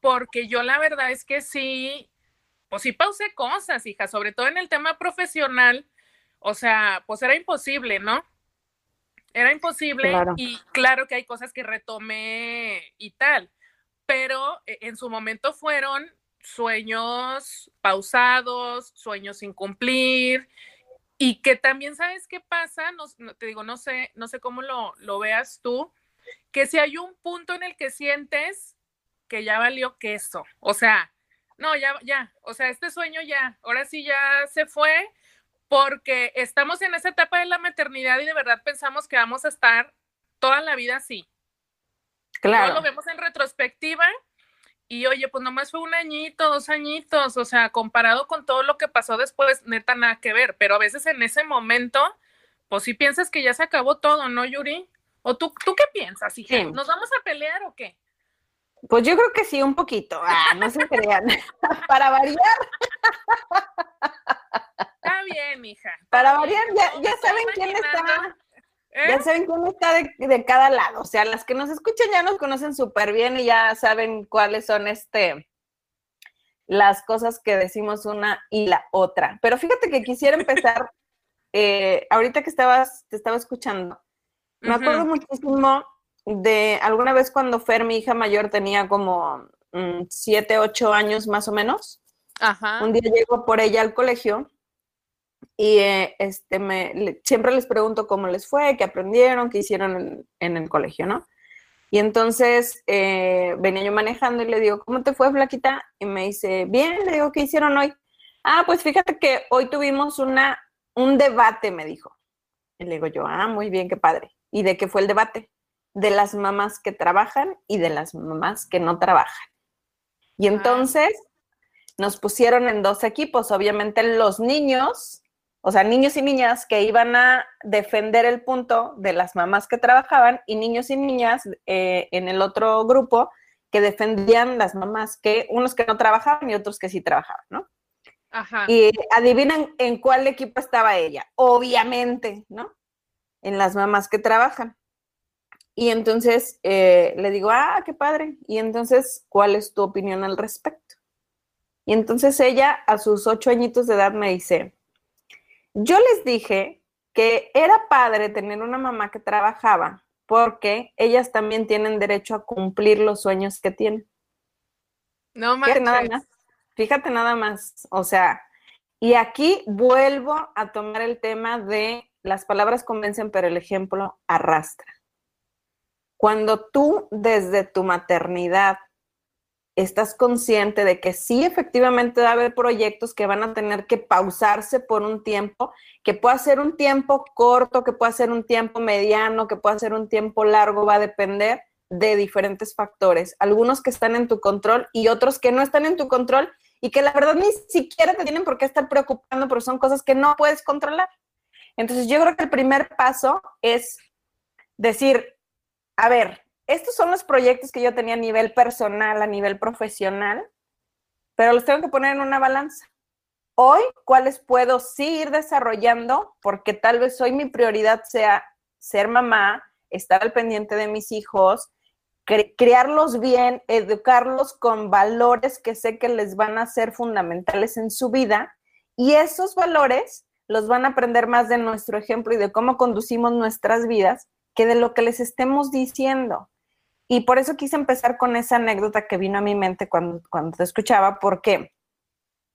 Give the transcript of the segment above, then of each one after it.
porque yo la verdad es que sí, pues sí pausé cosas, hija, sobre todo en el tema profesional. O sea, pues era imposible, ¿no? Era imposible y claro que hay cosas que retomé y tal, pero eh, en su momento fueron sueños pausados, sueños sin cumplir y que también sabes qué pasa, no, te digo, no sé, no sé cómo lo, lo veas tú, que si hay un punto en el que sientes que ya valió queso, o sea, no, ya, ya, o sea, este sueño ya, ahora sí ya se fue, porque estamos en esa etapa de la maternidad y de verdad pensamos que vamos a estar toda la vida así. Claro. lo vemos en retrospectiva y oye, pues nomás fue un añito, dos añitos, o sea, comparado con todo lo que pasó después, neta nada que ver, pero a veces en ese momento, pues sí piensas que ya se acabó todo, ¿no, Yuri? ¿O tú, tú qué piensas, hija? ¿Nos vamos a pelear o qué? Pues yo creo que sí, un poquito. Ah, no se crean. Para variar. Está bien, hija. Para variar, ya, saben quién está. Ya ¿Eh? saben quién está de, cada lado. O sea, las que nos escuchan ya nos conocen súper bien y ya saben cuáles son este las cosas que decimos una y la otra. Pero fíjate que quisiera empezar, eh, ahorita que estabas, te estaba escuchando, me acuerdo muchísimo de alguna vez cuando Fer, mi hija mayor, tenía como mm, siete, ocho años más o menos. Ajá. Un día llego por ella al colegio y eh, este, me, siempre les pregunto cómo les fue, qué aprendieron, qué hicieron en, el colegio, ¿no? Y entonces eh, venía yo manejando y le digo, ¿cómo te fue, Flaquita? Y me dice, bien, le digo, ¿qué hicieron hoy? Ah, pues fíjate que hoy tuvimos una, un debate, me dijo. Y le digo yo, ah, muy bien, qué padre. ¿Y de qué fue el debate? De las mamás que trabajan y de las mamás que no trabajan. Y ah. entonces nos pusieron en dos equipos, obviamente los niños o sea, niños y niñas que iban a defender el punto de las mamás que trabajaban y niños y niñas eh, en el otro grupo que defendían las mamás, que unos que no trabajaban y otros que sí trabajaban, ¿no? Ajá. Y adivinan en cuál equipo estaba ella, obviamente, ¿no? En las mamás que trabajan. Y entonces eh, le digo, ah, qué padre. Y entonces, ¿cuál es tu opinión al respecto? Y entonces ella, a sus ocho añitos de edad, me dice, yo les dije que era padre tener una mamá que trabajaba porque ellas también tienen derecho a cumplir los sueños que tienen. No más. Nada más. Fíjate nada más, o sea, y aquí vuelvo a tomar el tema de las palabras convencen, pero el ejemplo arrastra. Cuando tú desde tu maternidad estás consciente de que sí, efectivamente va a haber proyectos que van a tener que pausarse por un tiempo, que pueda ser un tiempo corto, que pueda ser un tiempo mediano, que pueda ser un tiempo largo, va a depender de diferentes factores, algunos que están en tu control y otros que no están en tu control y que la verdad ni siquiera te tienen por qué estar preocupando, pero son cosas que no puedes controlar. Entonces yo creo que el primer paso es decir, a ver, estos son los proyectos que yo tenía a nivel personal, a nivel profesional, pero los tengo que poner en una balanza. Hoy, ¿cuáles puedo sí ir desarrollando? Porque tal vez hoy mi prioridad sea ser mamá, estar al pendiente de mis hijos, criarlos bien, educarlos con valores que sé que les van a ser fundamentales en su vida y esos valores los van a aprender más de nuestro ejemplo y de cómo conducimos nuestras vidas que de lo que les estemos diciendo. Y por eso quise empezar con esa anécdota que vino a mi mente cuando, cuando te escuchaba, porque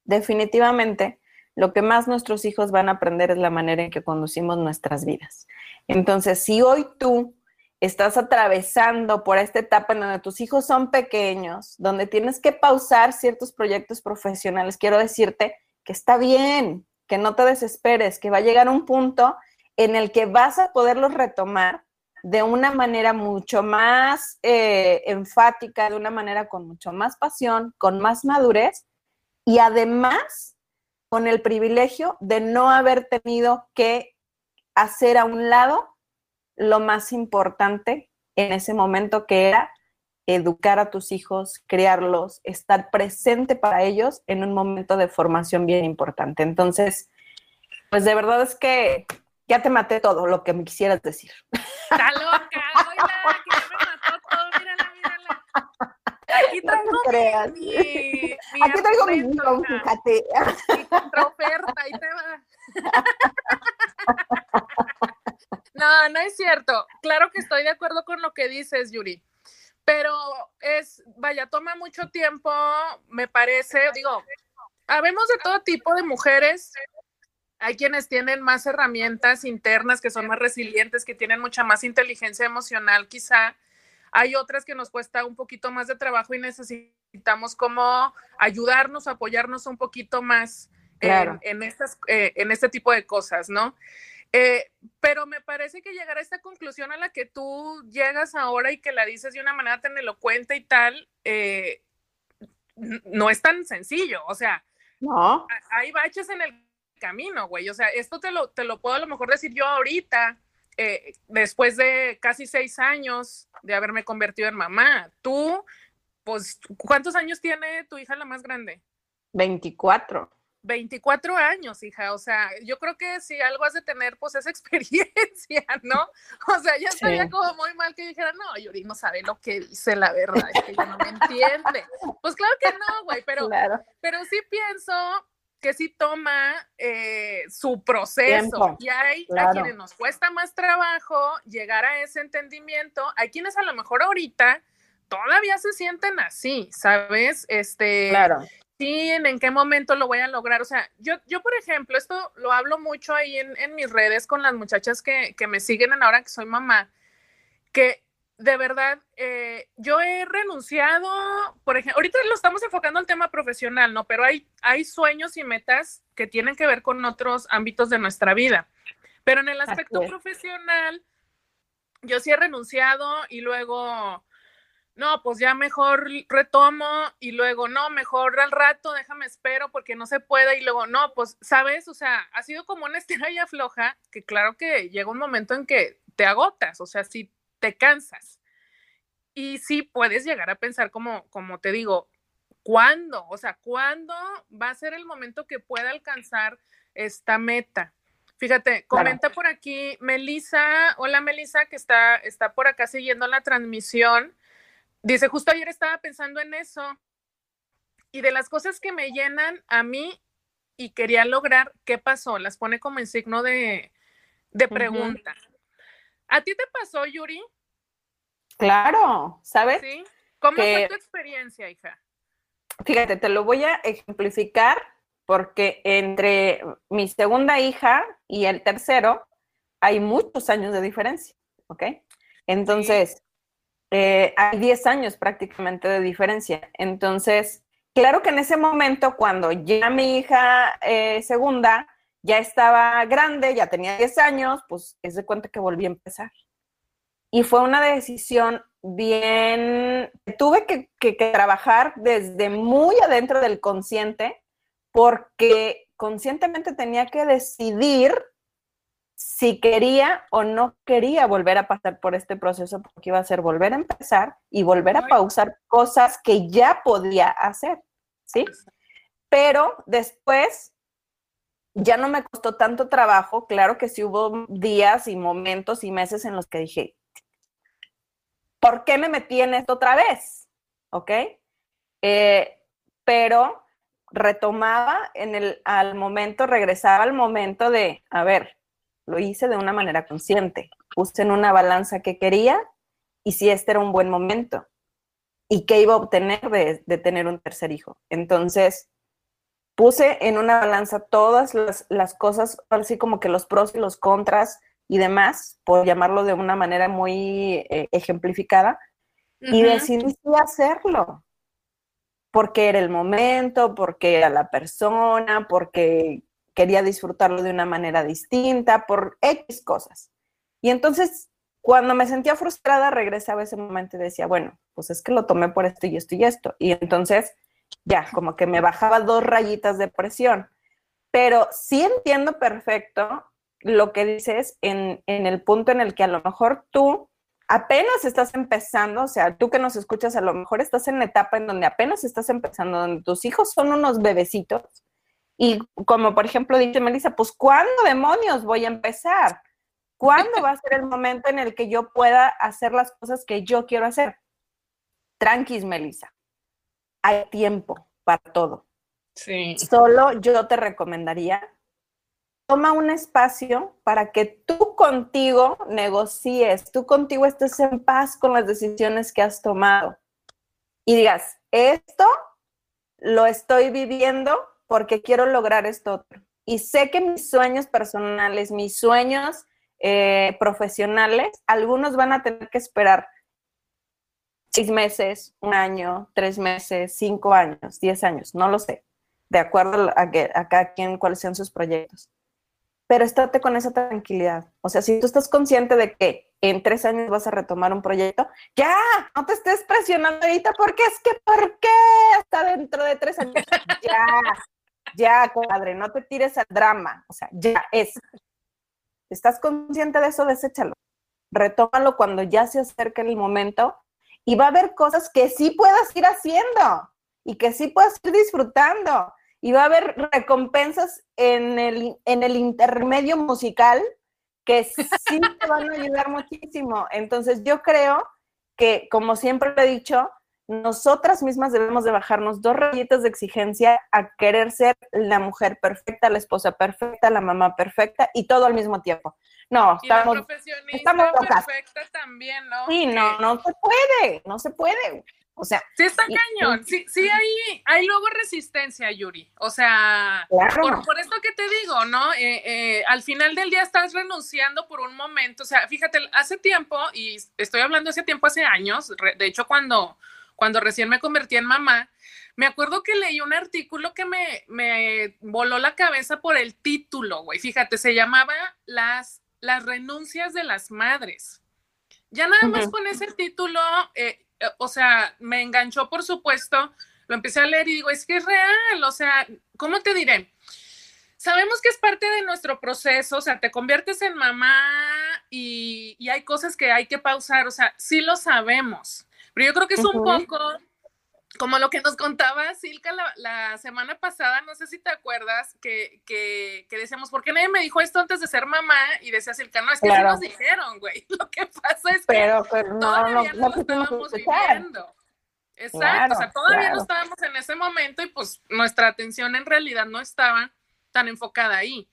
definitivamente lo que más nuestros hijos van a aprender es la manera en que conducimos nuestras vidas. Entonces, si hoy tú estás atravesando por esta etapa en donde tus hijos son pequeños, donde tienes que pausar ciertos proyectos profesionales, quiero decirte que está bien, que no te desesperes, que va a llegar un punto en el que vas a poderlos retomar de una manera mucho más eh, enfática, de una manera con mucho más pasión, con más madurez y además con el privilegio de no haber tenido que hacer a un lado lo más importante en ese momento que era educar a tus hijos, criarlos, estar presente para ellos en un momento de formación bien importante. Entonces, pues de verdad es que ya te maté todo lo que me quisieras decir. Está loca, oiga, que ya me mató todo, mírala, mírala. Aquí traigo no mi, Aquí traigo mi guion, fíjate. Mi contraoferta, ahí te va. No, no es cierto. Claro que estoy de acuerdo con lo que dices, Yuri. Pero es, vaya, toma mucho tiempo, me parece, digo, habemos de todo tipo de mujeres. Hay quienes tienen más herramientas internas, que son más resilientes, que tienen mucha más inteligencia emocional, quizá. Hay otras que nos cuesta un poquito más de trabajo y necesitamos como ayudarnos, apoyarnos un poquito más en, estas, eh, en este tipo de cosas, ¿no? Eh, pero me parece que llegar a esta conclusión a la que tú llegas ahora y que la dices de una manera tan elocuente y tal, eh, no es tan sencillo. O sea, no. hay baches en el camino, güey. O sea, esto te lo, te lo puedo a lo mejor decir yo ahorita, eh, después de casi seis años de haberme convertido en mamá. Tú, pues, ¿cuántos años tiene tu hija la más grande? 24. 24 años, hija, o sea, yo creo que si algo has de tener, pues esa experiencia, ¿no? O sea, ya estaría como muy mal que dijera, no, Yuri no sabe lo que dice, la verdad, es que ya no me entiende. Pues claro que no, güey, pero, pero sí pienso que sí toma eh, su proceso y hay a quienes nos cuesta más trabajo llegar a ese entendimiento, hay quienes a lo mejor ahorita todavía se sienten así, ¿sabes? Este, claro en qué momento lo voy a lograr. O sea, yo, yo por ejemplo, esto lo hablo mucho ahí en, mis redes con las muchachas que, me siguen en ahora que soy mamá, que de verdad, eh, yo he renunciado, por ejemplo, ahorita lo estamos enfocando al tema profesional, ¿no? Pero hay, hay sueños y metas que tienen que ver con otros ámbitos de nuestra vida. Pero en el aspecto profesional, yo sí he renunciado y luego no, pues ya mejor retomo y luego, no, mejor al rato, déjame espero porque no se puede y luego, no, pues, ¿sabes? O sea, ha sido como una estrella floja que claro que llega un momento en que te agotas, o sea, si te cansas. Y sí puedes llegar a pensar como, como te digo, ¿cuándo? O sea, ¿cuándo va a ser el momento que pueda alcanzar esta meta? Fíjate, comenta por aquí Melisa, hola Melisa, que está, está por acá siguiendo la transmisión. Dice, justo ayer estaba pensando en eso y de las cosas que me llenan a mí y quería lograr, ¿qué pasó? Las pone como en signo de, pregunta. ¿A ti te pasó, Yuri? Claro, ¿sabes? Sí. ¿Cómo fue tu experiencia, hija? Fíjate, te lo voy a ejemplificar porque entre mi segunda hija y el tercero hay muchos años de diferencia, ¿ok? Entonces, eh, hay 10 años prácticamente de diferencia. Entonces, claro que en ese momento, cuando ya mi hija eh, segunda ya estaba grande, ya tenía 10 años, pues es de cuenta que volví a empezar. Y fue una decisión bien, tuve que, que trabajar desde muy adentro del consciente, porque conscientemente tenía que decidir si quería o no quería volver a pasar por este proceso, porque iba a ser volver a empezar y volver a pausar cosas que ya podía hacer, ¿sí? Pero después ya no me costó tanto trabajo, claro que sí hubo días y momentos y meses en los que dije, ¿por qué me metí en esto otra vez? ¿Ok? Eh, pero retomaba en el, al momento, regresaba al momento de, a ver, lo hice de una manera consciente. Puse en una balanza que quería y si este era un buen momento y qué iba a obtener de, tener un tercer hijo. Entonces, puse en una balanza todas las, cosas, así como que los pros y los contras y demás, por llamarlo de una manera muy eh, ejemplificada, y decidí hacerlo, porque era el momento, porque era la persona, porque quería disfrutarlo de una manera distinta, por X cosas. Y entonces, cuando me sentía frustrada, regresaba ese momento y decía, bueno, pues es que lo tomé por esto y esto y esto. Y entonces, ya, como que me bajaba dos rayitas de presión. Pero sí entiendo perfecto lo que dices en, en el punto en el que a lo mejor tú apenas estás empezando, o sea, tú que nos escuchas, a lo mejor estás en la etapa en donde apenas estás empezando, donde tus hijos son unos bebecitos y como por ejemplo dice Melissa, pues ¿cuándo demonios voy a empezar? ¿Cuándo va a ser el momento en el que yo pueda hacer las cosas que yo quiero hacer? Tranquis, Melissa. Hay tiempo para todo. Sí. Solo yo te recomendaría, toma un espacio para que tú contigo negocies, tú contigo estés en paz con las decisiones que has tomado y digas, esto lo estoy viviendo porque quiero lograr esto otro. Y sé que mis sueños personales, mis sueños eh, profesionales, algunos van a tener que esperar seis meses, un año, tres meses, cinco años, diez años, no lo sé, de acuerdo a, que, a cada quien cuáles sean sus proyectos. Pero estate con esa tranquilidad. O sea, si tú estás consciente de que en tres años vas a retomar un proyecto, ya, no te estés presionando ahorita porque es que, ¿por qué? Hasta dentro de tres años. Ya, ya, compadre, no te tires al drama. O sea, ya es. ¿Estás consciente de eso? Deséchalo. Retómalo cuando ya se acerque el momento y va a haber cosas que sí puedas ir haciendo y que sí puedas ir disfrutando y va a haber recompensas en el, en el intermedio musical que sí te van a ayudar muchísimo. Entonces yo creo que, como siempre he dicho, nosotras mismas debemos de bajarnos dos rayitas de exigencia a querer ser la mujer perfecta, la esposa perfecta, la mamá perfecta y todo al mismo tiempo. No, estamos, la estamos perfecta también, ¿no? Sí, no, no se puede, no se puede. O sea, sí está cañón, sí, sí hay, hay luego resistencia, Yuri. O sea, por, esto que te digo, ¿no? Eh, eh, al final del día estás renunciando por un momento. O sea, fíjate, hace tiempo, y estoy hablando hace tiempo, hace años, de hecho, cuando, cuando recién me convertí en mamá, me acuerdo que leí un artículo que me, me voló la cabeza por el título, güey. Fíjate, se llamaba Las las renuncias de las madres. Ya nada más con ese título, eh, eh, o sea, me enganchó, por supuesto, lo empecé a leer y digo, es que es real, o sea, ¿cómo te diré? Sabemos que es parte de nuestro proceso, o sea, te conviertes en mamá y, hay cosas que hay que pausar, o sea, sí lo sabemos, pero yo creo que es un poco como lo que nos contaba Silka la, semana pasada, no sé si te acuerdas, que, que, que, decíamos, ¿por qué nadie me dijo esto antes de ser mamá? Y decía Silka, no, es que sí nos dijeron, güey. Lo que pasa es que pero, no, todavía no, lo estábamos viviendo. Exacto, o sea, todavía no estábamos en ese momento y pues nuestra atención en realidad no estaba tan enfocada ahí.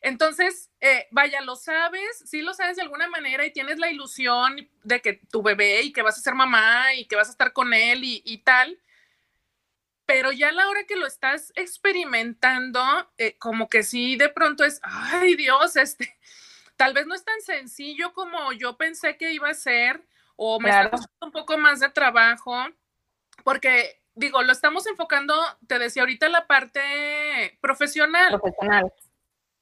Entonces, eh, vaya, lo sabes, sí lo sabes de alguna manera y tienes la ilusión de que tu bebé y que vas a ser mamá y que vas a estar con él y, tal, pero ya a la hora que lo estás experimentando, eh, como que sí, de pronto es, ay Dios, este, tal vez no es tan sencillo como yo pensé que iba a ser o me está costando un poco más de trabajo, porque digo, lo estamos enfocando, te decía ahorita, la parte profesional. Profesional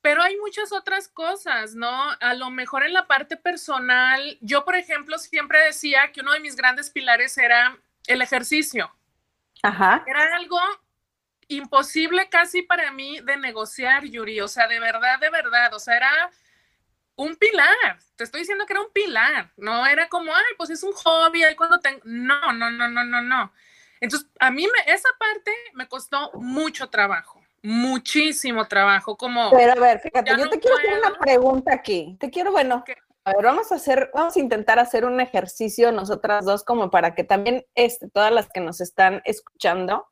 pero hay muchas otras cosas, ¿no? A lo mejor en la parte personal, yo, por ejemplo, siempre decía que uno de mis grandes pilares era el ejercicio. Ajá. Era algo imposible casi para mí de negociar, Yuri. O sea, de verdad, de verdad. O sea, era un pilar. Te estoy diciendo que era un pilar. No era como, ay, pues es un hobby, ahí cuando tengo. No, no, no, no, no, no. Entonces, a mí me, esa parte me costó mucho trabajo muchísimo trabajo, como... Pero a ver, fíjate, yo te quiero hacer una pregunta aquí. Te quiero, bueno, a ver, vamos a hacer, vamos a intentar hacer un ejercicio nosotras dos como para que también este, todas las que nos están escuchando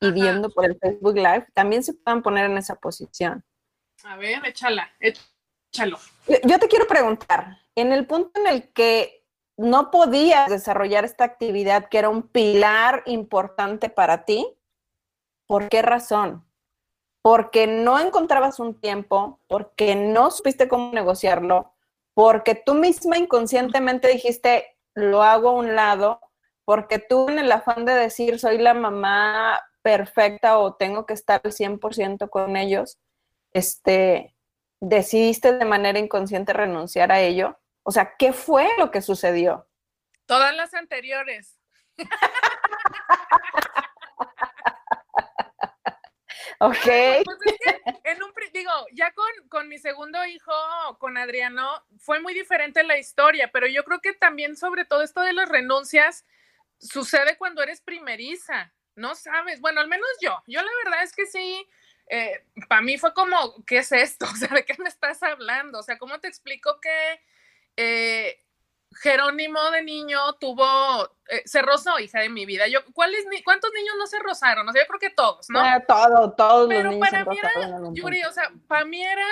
y viendo por el Facebook Live también se puedan poner en esa posición. A ver, échala, échalo. yo te quiero preguntar, en el punto en el que no podías desarrollar esta actividad que era un pilar importante para ti, ¿por qué razón? Porque no encontrabas un tiempo, porque no supiste cómo negociarlo, porque tú misma inconscientemente dijiste, lo hago a un lado, porque tú en el afán de decir, soy la mamá perfecta o tengo que estar al 100% con ellos, este, decidiste de manera inconsciente renunciar a ello. O sea, ¿qué fue lo que sucedió? Todas las anteriores. Ok. Pues en un, digo, ya con, con, mi segundo hijo, con Adriano, fue muy diferente la historia, pero yo creo que también sobre todo esto de las renuncias sucede cuando eres primeriza, no sabes, bueno, al menos yo, yo la verdad es que sí, eh, para mí fue como, ¿qué es esto? O sea, ¿de qué me estás hablando? O sea, ¿cómo te explico que... Eh, Jerónimo de niño tuvo, eh, se rozó, hija de mi vida. Yo, ¿cuáles, ¿Cuántos niños no se rozaron? O sea, yo creo que todos, ¿no? Ah, todo, todos Pero los niños para mí era, Yuri, o sea, para mí era,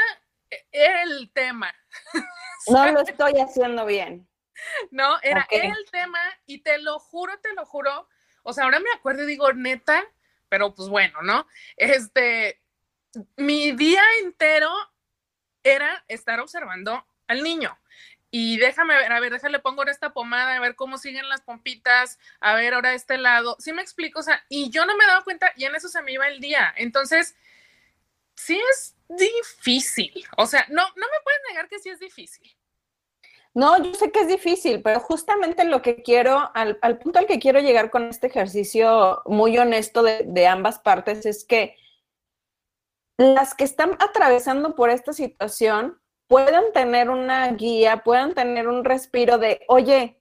el tema. no lo estoy haciendo bien. No, era el tema y te lo juro, te lo juro. O sea, ahora me acuerdo y digo, neta, pero pues bueno, ¿no? Este, mi día entero era estar observando al niño. Y déjame ver, a ver, déjale pongo esta pomada, a ver cómo siguen las pompitas, a ver ahora este lado. Sí me explico, o sea, y yo no me daba cuenta y en eso se me iba el día. Entonces, sí es difícil. O sea, no, no me puedes negar que sí es difícil. No, yo sé que es difícil, pero justamente lo que quiero, al, punto al que quiero llegar con este ejercicio muy honesto de, de ambas partes es que las que están atravesando por esta situación puedan tener una guía, puedan tener un respiro de, oye,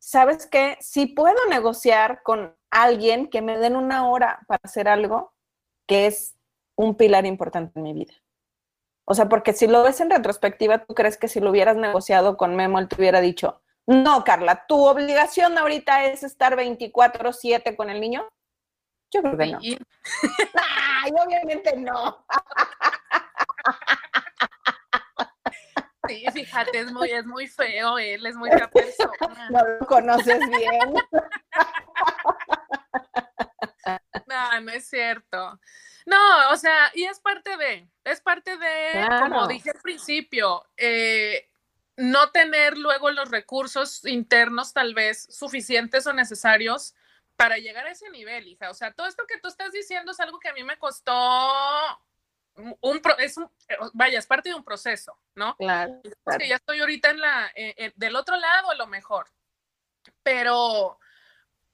¿sabes qué? Si puedo negociar con alguien que me den una hora para hacer algo que es un pilar importante en mi vida. O sea, porque si lo ves en retrospectiva, ¿tú crees que si lo hubieras negociado con Memo, él te hubiera dicho, no, Carla, tu obligación ahorita es estar 24/7 con el niño? Yo creo que no. Ay, obviamente no. Sí, fíjate, es muy, es muy feo él, es muy fea persona. No lo conoces bien. No, no es cierto. No, o sea, y es parte de, es parte de, como dije al principio, eh, no tener luego los recursos internos tal vez suficientes o necesarios para llegar a ese nivel, hija. O sea, todo esto que tú estás diciendo es algo que a mí me costó un, es un, vaya, es parte de un proceso, ¿no? Claro. Es que ya estoy ahorita en la, eh, eh, del otro lado a lo mejor, pero,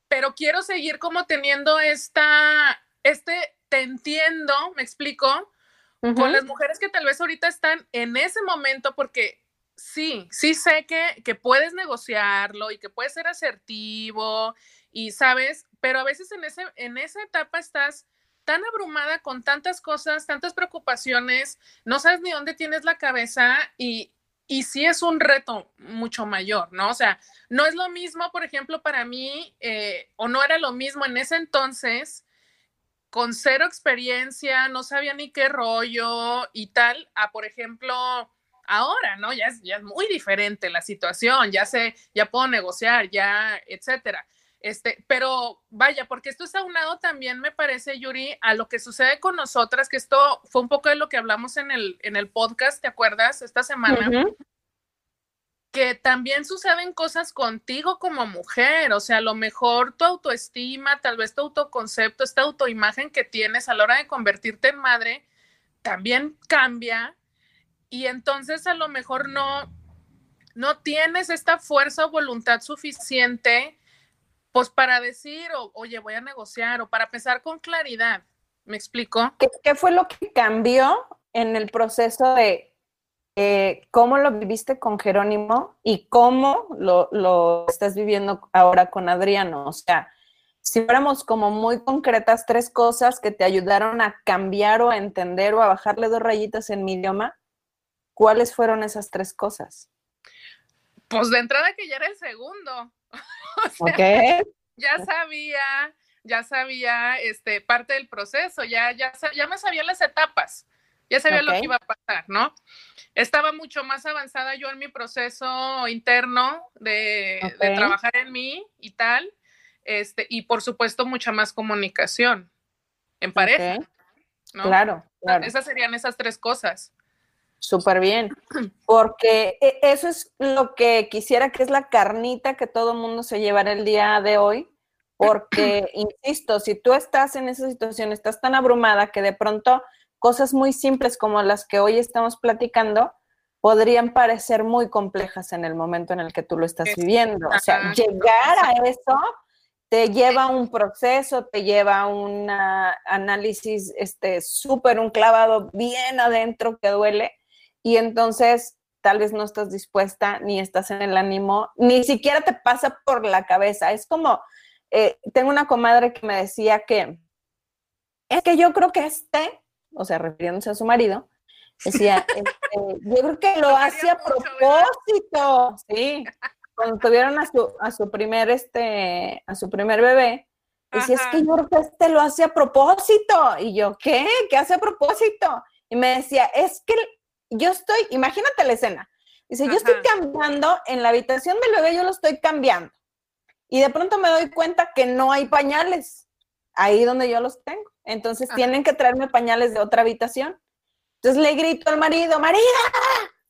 pero quiero seguir como teniendo esta, este, te entiendo, me explico, con las mujeres que tal vez ahorita están en ese momento, porque sí, sí sé que, que puedes negociarlo y que puedes ser asertivo y sabes, pero a veces en, ese, en esa etapa estás tan abrumada con tantas cosas, tantas preocupaciones, no sabes ni dónde tienes la cabeza y, y sí es un reto mucho mayor, ¿no? O sea, no es lo mismo, por ejemplo, para mí, eh, o no era lo mismo en ese entonces, con cero experiencia, no sabía ni qué rollo y tal, a, por ejemplo, ahora, ¿no? Ya es, ya es muy diferente la situación, ya sé, ya puedo negociar, ya, etcétera. Este, pero vaya, porque esto es aunado también, me parece, Yuri, a lo que sucede con nosotras, que esto fue un poco de lo que hablamos en el, en el podcast, ¿te acuerdas? Esta semana. Que también suceden cosas contigo como mujer, o sea, a lo mejor tu autoestima, tal vez tu autoconcepto, esta autoimagen que tienes a la hora de convertirte en madre, también cambia y entonces a lo mejor no, no tienes esta fuerza o voluntad suficiente pues para decir, oye, voy a negociar, o para pensar con claridad. ¿Me explico? ¿Qué, fue lo que cambió en el proceso de eh, cómo lo viviste con Jerónimo y cómo lo, lo, estás viviendo ahora con Adriano? O sea, si fuéramos como muy concretas, tres cosas que te ayudaron a cambiar o a entender o a bajarle dos rayitas en mi idioma, ¿cuáles fueron esas tres cosas? Pues de entrada que ya era el segundo. Ya sabía, ya sabía este, parte del proceso, ya, ya, ya me sabía las etapas, ya sabía lo que iba a pasar, ¿no? Estaba mucho más avanzada yo en mi proceso interno de, trabajar en mí y tal, este, y por supuesto mucha más comunicación en pareja. Claro, claro. Esas serían esas tres cosas. Súper bien, porque e, eso es lo que quisiera que es la carnita que todo el mundo se llevara el día de hoy, porque, insisto, si tú estás en esa situación, estás tan abrumada que de pronto cosas muy simples como las que hoy estamos platicando podrían parecer muy complejas en el momento en el que tú lo estás viviendo. O sea, llegar a eso te lleva un proceso, te lleva un análisis este súper, un clavado bien adentro que duele y entonces tal vez no estás dispuesta, ni estás en el ánimo, ni siquiera te pasa por la cabeza. Es como, eh, tengo una comadre que me decía que es que yo creo que este, o sea, refiriéndose a su marido, Decía, este, yo creo que lo hace a propósito, sí. Cuando tuvieron a su, a su primer, este, a su primer bebé, decía, es que yo creo que este lo hace a propósito. Y yo, ¿qué? ¿Qué hace a propósito? Y me decía, es que yo estoy, imagínate la escena. Dice, yo estoy cambiando en la habitación del bebé, yo lo estoy cambiando. Y de pronto me doy cuenta que no hay pañales ahí donde yo los tengo. Entonces tienen que traerme pañales de otra habitación. Entonces le grito al marido, marido,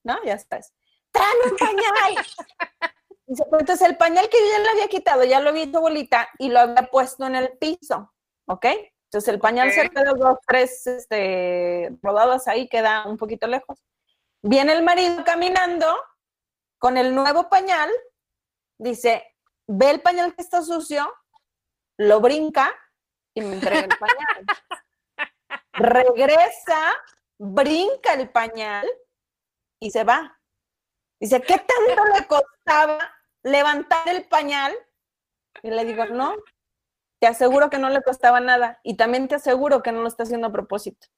¿no? Ya estás. Tráeme un pañal. Dice, pues entonces el pañal que yo ya le había quitado, ya lo vi tu bolita y lo había puesto en el piso, ¿ok? Entonces el pañal se quedó dos, tres este, rodadas ahí, queda un poquito lejos. Viene el marido caminando con el nuevo pañal, dice, ve el pañal que está sucio, lo brinca y me entrega el pañal. Regresa, brinca el pañal y se va. Dice, ¿qué tanto le costaba levantar el pañal? Y le digo, no, te aseguro que no le costaba nada y también te aseguro que no lo está haciendo a propósito.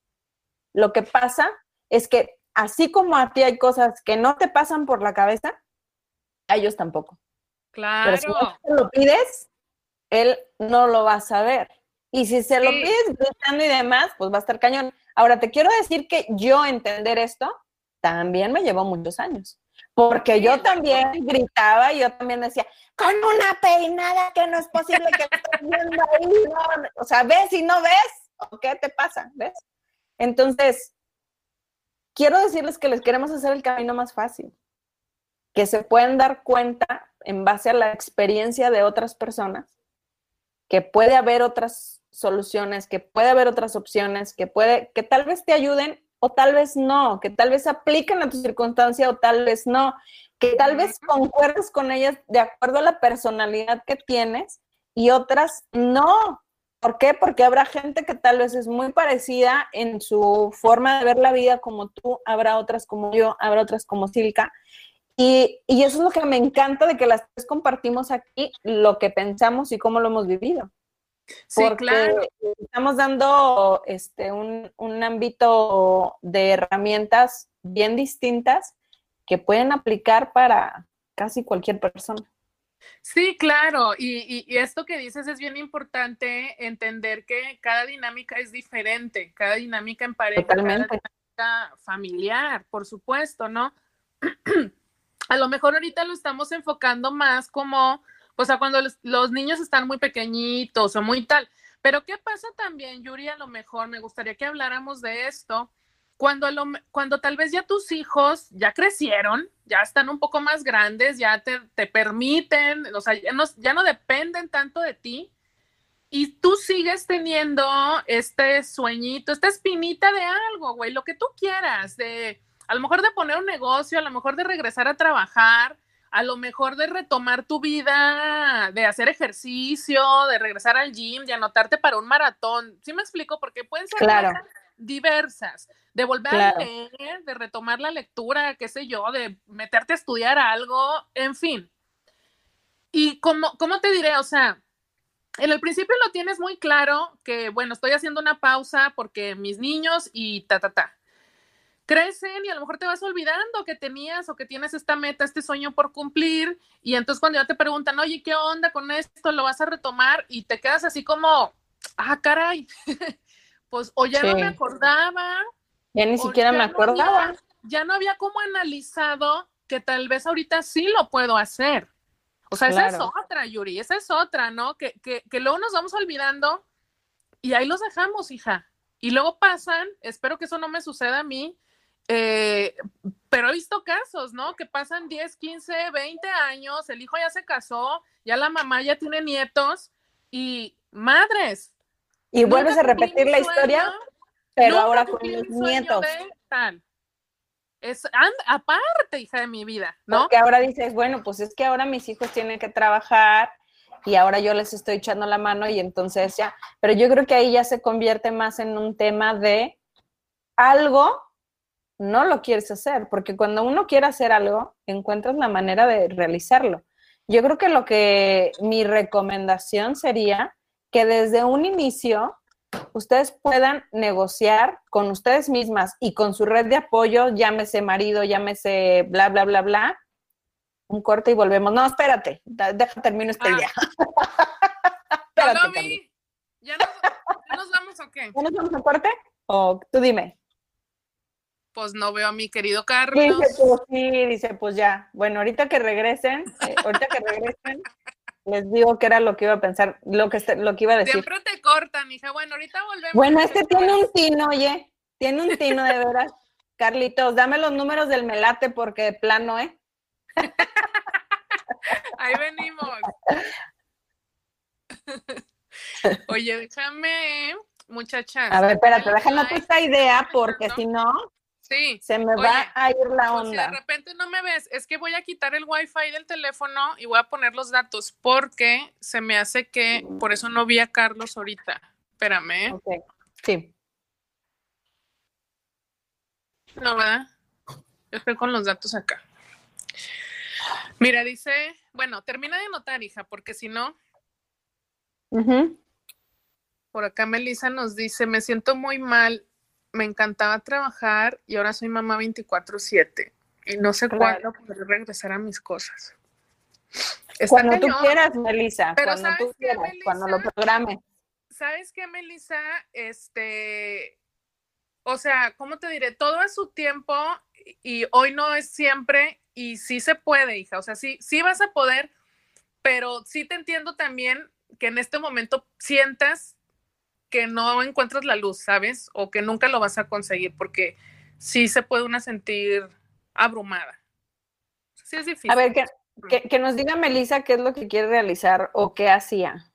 Lo que pasa es que así como a ti hay cosas que no te pasan por la cabeza, a ellos tampoco. Claro. Pero si no te lo pides, él no lo va a saber. Y si se lo pides gritando y demás, pues va a estar cañón. Ahora, te quiero decir que yo entender esto también me llevó muchos años. Porque yo también gritaba y yo también decía, con una peinada que no es posible que estés viendo ahí. O sea, ves y no ves. ¿O qué te pasa? ¿Ves? Entonces, quiero decirles que les queremos hacer el camino más fácil, que se pueden dar cuenta en base a la experiencia de otras personas, que puede haber otras soluciones, que puede haber otras opciones, que puede, que tal vez te ayuden o tal vez no, que tal vez apliquen a tu circunstancia o tal vez no, que tal vez concuerdes con ellas de acuerdo a la personalidad que tienes y otras no, ¿Por qué? Porque habrá gente que tal vez es muy parecida en su forma de ver la vida como tú, habrá otras como yo, habrá otras como Silka. Y, eso es lo que me encanta de que las tres compartimos aquí, lo que pensamos y cómo lo hemos vivido. Sí, claro. Estamos dando este, un, un ámbito de herramientas bien distintas que pueden aplicar para casi cualquier persona. Sí, claro, y, esto que dices es bien importante entender que cada dinámica es diferente, cada dinámica en pareja, cada dinámica familiar, por supuesto, ¿no? a lo mejor ahorita lo estamos enfocando más como, pues a cuando los, niños están muy pequeñitos o muy tal, pero ¿qué pasa también, Yuri? A lo mejor me gustaría que habláramos de esto cuando, cuando tal vez ya tus hijos ya crecieron, ya están un poco más grandes, ya te, permiten, o sea, ya no, ya no dependen tanto de ti, y tú sigues teniendo este sueñito, esta espinita de algo, güey, lo que tú quieras, de a lo mejor de poner un negocio, a lo mejor de regresar a trabajar, a lo mejor de retomar tu vida, de hacer ejercicio, de regresar al gym, de anotarte para un maratón. ¿Sí me explico? Porque pueden ser claro diversas, de volver a leer, de retomar la lectura, qué sé yo, de meterte a estudiar algo, en fin. Y como, ¿cómo te diré? O sea, en el principio lo tienes muy claro que, bueno, estoy haciendo una pausa porque mis niños y ta, ta, ta. Crecen y a lo mejor te vas olvidando que tenías o que tienes esta meta, este sueño por cumplir. Y entonces cuando ya te preguntan, oye, ¿qué onda con esto? ¿Lo vas a retomar? Y te quedas así como, ah, caray, pues o ya no me acordaba. Ya ni siquiera me acordaba. ya no había como analizado que tal vez ahorita sí lo puedo hacer. O sea, esa es otra, Yuri, esa es otra, ¿no? Que, que, que luego nos vamos olvidando y ahí los dejamos, hija. Y luego pasan, espero que eso no me suceda a mí, eh, pero he visto casos, ¿no? Que pasan 10, 15, 20 años, el hijo ya se casó, ya la mamá ya tiene nietos y madres, y vuelves a repetir la historia, pero ahora con mis nietos. Es aparte, hija de mi vida, ¿no? Porque ahora dices, bueno, pues es que ahora mis hijos tienen que trabajar y ahora yo les estoy echando la mano y entonces ya, pero yo creo que ahí ya se convierte más en un tema de algo no lo quieres hacer, porque cuando uno quiere hacer algo, encuentras la manera de realizarlo. Yo creo que lo que mi recomendación sería que desde un inicio ustedes puedan negociar con ustedes mismas y con su red de apoyo, llámese marido, llámese bla, bla, bla, bla, un corte y volvemos. No, espérate, deja termino este ah. día. espérate, ¿Ya nos, ¿Ya nos vamos o qué? ¿Ya nos vamos a corte? O tú dime. Pues no veo a mi querido Carlos. Dice, pues, sí, dice, pues ya. Bueno, ahorita que regresen, eh, ahorita que regresen, les digo que era lo que iba a pensar, lo que, lo que iba a decir. Siempre te cortan, hija. Bueno, ahorita volvemos. Bueno, este tiene un tino, oye, tiene un tino de veras. Carlitos, dame los números del melate porque de plano, ¿eh? Ahí venimos. Oye, déjame, muchacha. A ver, espérate, déjame esta idea porque si no, Sí. Se me va a ir la onda. Si de repente no me ves, es que voy a quitar el wifi del teléfono y voy a poner los datos porque se me hace que por eso no vi a Carlos ahorita. Espérame. ¿eh? Ok, sí. No, ¿verdad? Yo estoy con los datos acá. Mira, dice, bueno, termina de anotar, hija, porque si no. Por acá Melissa nos dice, me siento muy mal me encantaba trabajar y ahora soy mamá 24/7 y no sé cuándo poder regresar a mis cosas. cuando tú quieras, Melissa, cuando tú quieras, cuando lo programes. ¿Sabes qué, Melissa? Este, o sea, ¿cómo te diré? Todo es su tiempo y hoy no es siempre y sí se puede, hija. O sea, sí, sí vas a poder, pero sí te entiendo también que en este momento sientas que no encuentras la luz, ¿sabes? O que nunca lo vas a conseguir, porque sí se puede una sentir abrumada. Sí es difícil. A ver, que, nos diga Melissa qué es lo que quiere realizar o qué hacía.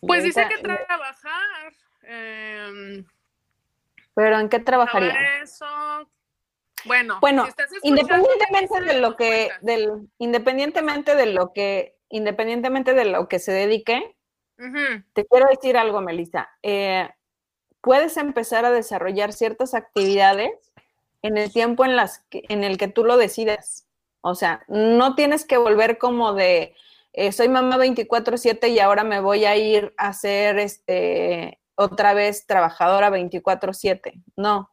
Pues dice que trabajar. Em, ¿Pero en qué trabajaría? Eso. Bueno, bueno independientemente de lo que, del, independientemente de lo que, independientemente de lo que se dedique, te quiero decir algo, Melissa. Eh, puedes empezar a desarrollar ciertas actividades en el tiempo en, las en el que tú lo decidas. O sea, no tienes que volver como de, eh, soy mamá 24/7 y ahora me voy a ir a ser este, otra vez trabajadora 24/7. No.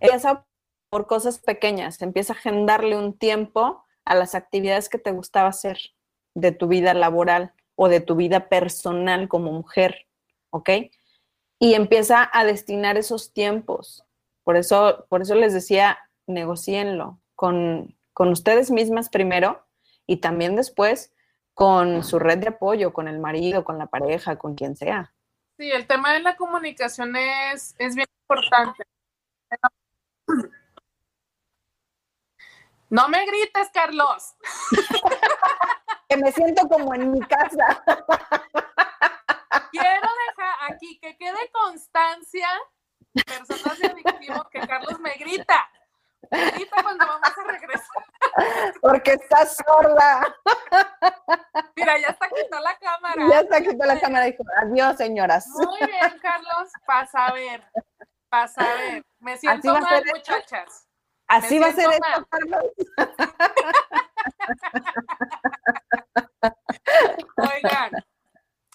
Empieza por cosas pequeñas, empieza a agendarle un tiempo a las actividades que te gustaba hacer de tu vida laboral o de tu vida personal como mujer, ¿ok? Y empieza a destinar esos tiempos. Por eso, por eso les decía, negocienlo con, con ustedes mismas primero y también después con su red de apoyo, con el marido, con la pareja, con quien sea. Sí, el tema de la comunicación es, es bien importante. No me grites, Carlos. que me siento como en mi casa. Quiero dejar aquí que quede constancia, personas de adictivo, que Carlos me grita. Me grita cuando vamos a regresar. Porque estás sorda. Mira, ya está quitó la cámara. Ya está quitó la cámara. Dijo, adiós, señoras. Muy bien, Carlos. Pasa a ver. Pasa a ver. Me siento mal, muchachas. Así va a ser esto, Carlos. Oigan,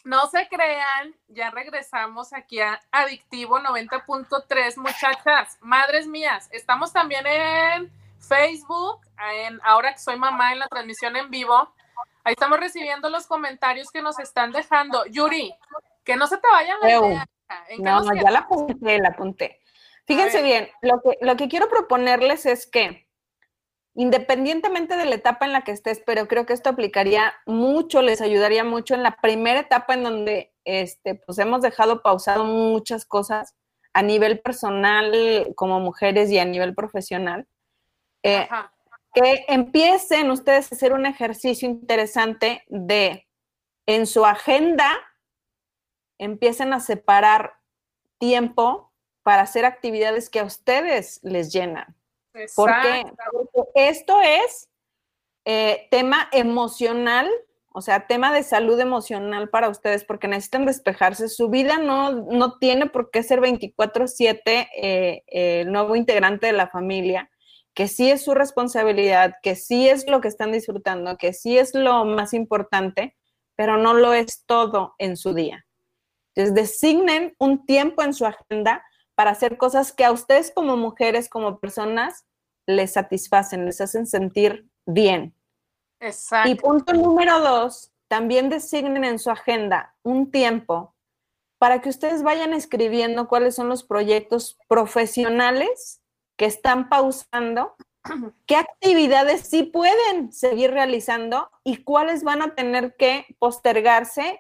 no se crean, ya regresamos aquí a Adictivo 90.3, muchachas, madres mías, estamos también en Facebook, en ahora que soy mamá en la transmisión en vivo. Ahí estamos recibiendo los comentarios que nos están dejando. Yuri, que no se te vayan la idea. no, ya la apunté, la apunté. Fíjense bien, lo que, lo que quiero proponerles es que independientemente de la etapa en la que estés, pero creo que esto aplicaría mucho, les ayudaría mucho en la primera etapa en donde este, pues hemos dejado pausado muchas cosas a nivel personal como mujeres y a nivel profesional. Eh, que empiecen ustedes a hacer un ejercicio interesante de en su agenda empiecen a separar tiempo para hacer actividades que a ustedes les llenan. Porque, esto es eh, tema emocional, o sea, tema de salud emocional para ustedes, porque necesitan despejarse. Su vida no, no tiene por qué ser 24/7 eh, el nuevo integrante de la familia, que sí es su responsabilidad, que sí es lo que están disfrutando, que sí es lo más importante, pero no lo es todo en su día. ustedes designen un tiempo en su agenda para hacer cosas que a ustedes como mujeres, como personas, les satisfacen, les hacen sentir bien. Exacto. Y punto número dos, también designen en su agenda un tiempo para que ustedes vayan escribiendo cuáles son los proyectos profesionales que están pausando, qué actividades sí pueden seguir realizando y cuáles van a tener que postergarse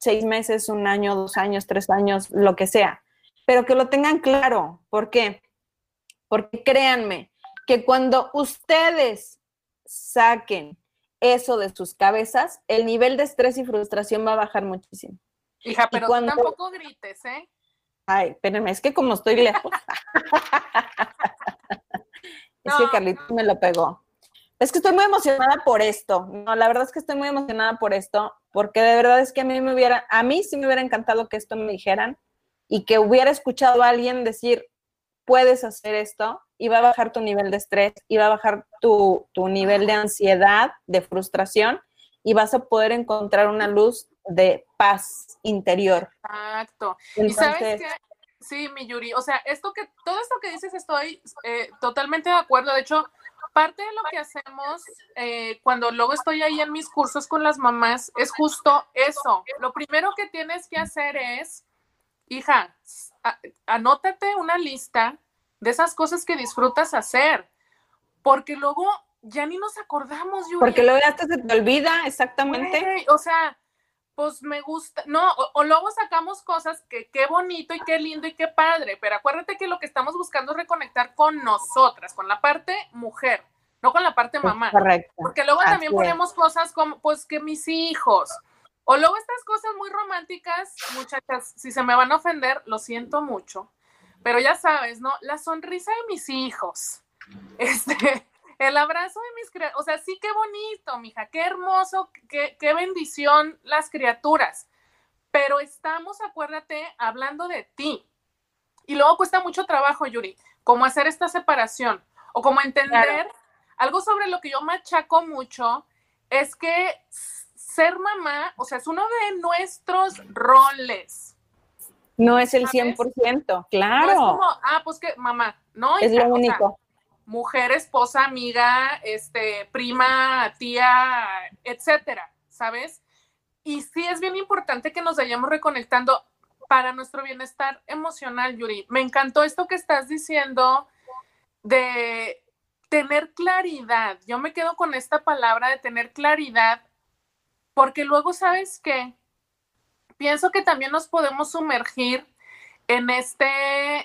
seis meses, un año, dos años, tres años, lo que sea. Pero que lo tengan claro. ¿Por qué? Porque créanme que cuando ustedes saquen eso de sus cabezas, el nivel de estrés y frustración va a bajar muchísimo. Hija, pero tampoco grites, ¿eh? Ay, espérenme, es que como estoy lejos. es que Carlito me lo pegó. Es que estoy muy emocionada por esto. No, la verdad es que estoy muy emocionada por esto, porque de verdad es que a mí me hubiera, a mí sí me hubiera encantado que esto me dijeran y que hubiera escuchado a alguien decir, puedes hacer esto y va a bajar tu nivel de estrés y va a bajar tu, nivel de ansiedad, de frustración y vas a poder encontrar una luz de paz interior. Exacto. y sabes que, sí, mi Yuri, o sea, esto que, todo esto que dices estoy eh, totalmente de acuerdo. De hecho, parte de lo que hacemos eh, cuando luego estoy ahí en mis cursos con las mamás es justo eso. Lo primero que tienes que hacer es, hija, anótate una lista de esas cosas que disfrutas hacer, porque luego ya ni nos acordamos. Porque luego hasta se te olvida, exactamente. o sea, pues me gusta, no, o, luego sacamos cosas que qué bonito y qué lindo y qué padre, pero acuérdate que lo que estamos buscando es reconectar con nosotras, con la parte mujer, no con la parte mamá. Correcto. Porque luego también ponemos cosas como, pues que mis hijos, o luego estas cosas muy románticas, muchachas, si se me van a ofender, lo siento mucho, pero ya sabes, ¿no? La sonrisa de mis hijos, este, el abrazo de mis criaturas, o sea, sí, qué bonito, mija, qué hermoso, qué, qué bendición las criaturas. Pero estamos, acuérdate, hablando de ti. Y luego cuesta mucho trabajo, Yuri, cómo hacer esta separación o cómo entender algo sobre lo que yo machaco mucho es que ser mamá, o sea, es uno de nuestros roles. No es el 100%, claro. No es como, ah, pues que mamá, no. Es lo único mujer, esposa, amiga, este, prima, tía, etcétera, ¿sabes? Y sí es bien importante que nos vayamos reconectando para nuestro bienestar emocional, Yuri. Me encantó esto que estás diciendo de tener claridad. Yo me quedo con esta palabra de tener claridad, porque luego, ¿sabes qué? Pienso que también nos podemos sumergir en este,